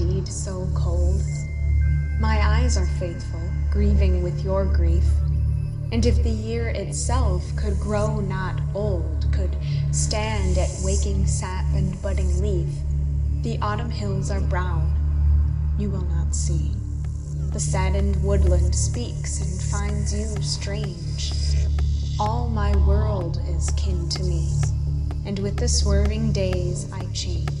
indeed so cold? My eyes are faithful, grieving with your grief. And if the year itself could grow not old, could stand at waking sap and budding leaf, the autumn hills are brown, you will not see. The saddened woodland speaks and finds you strange. All my world is kin to me, and with the swerving days I change,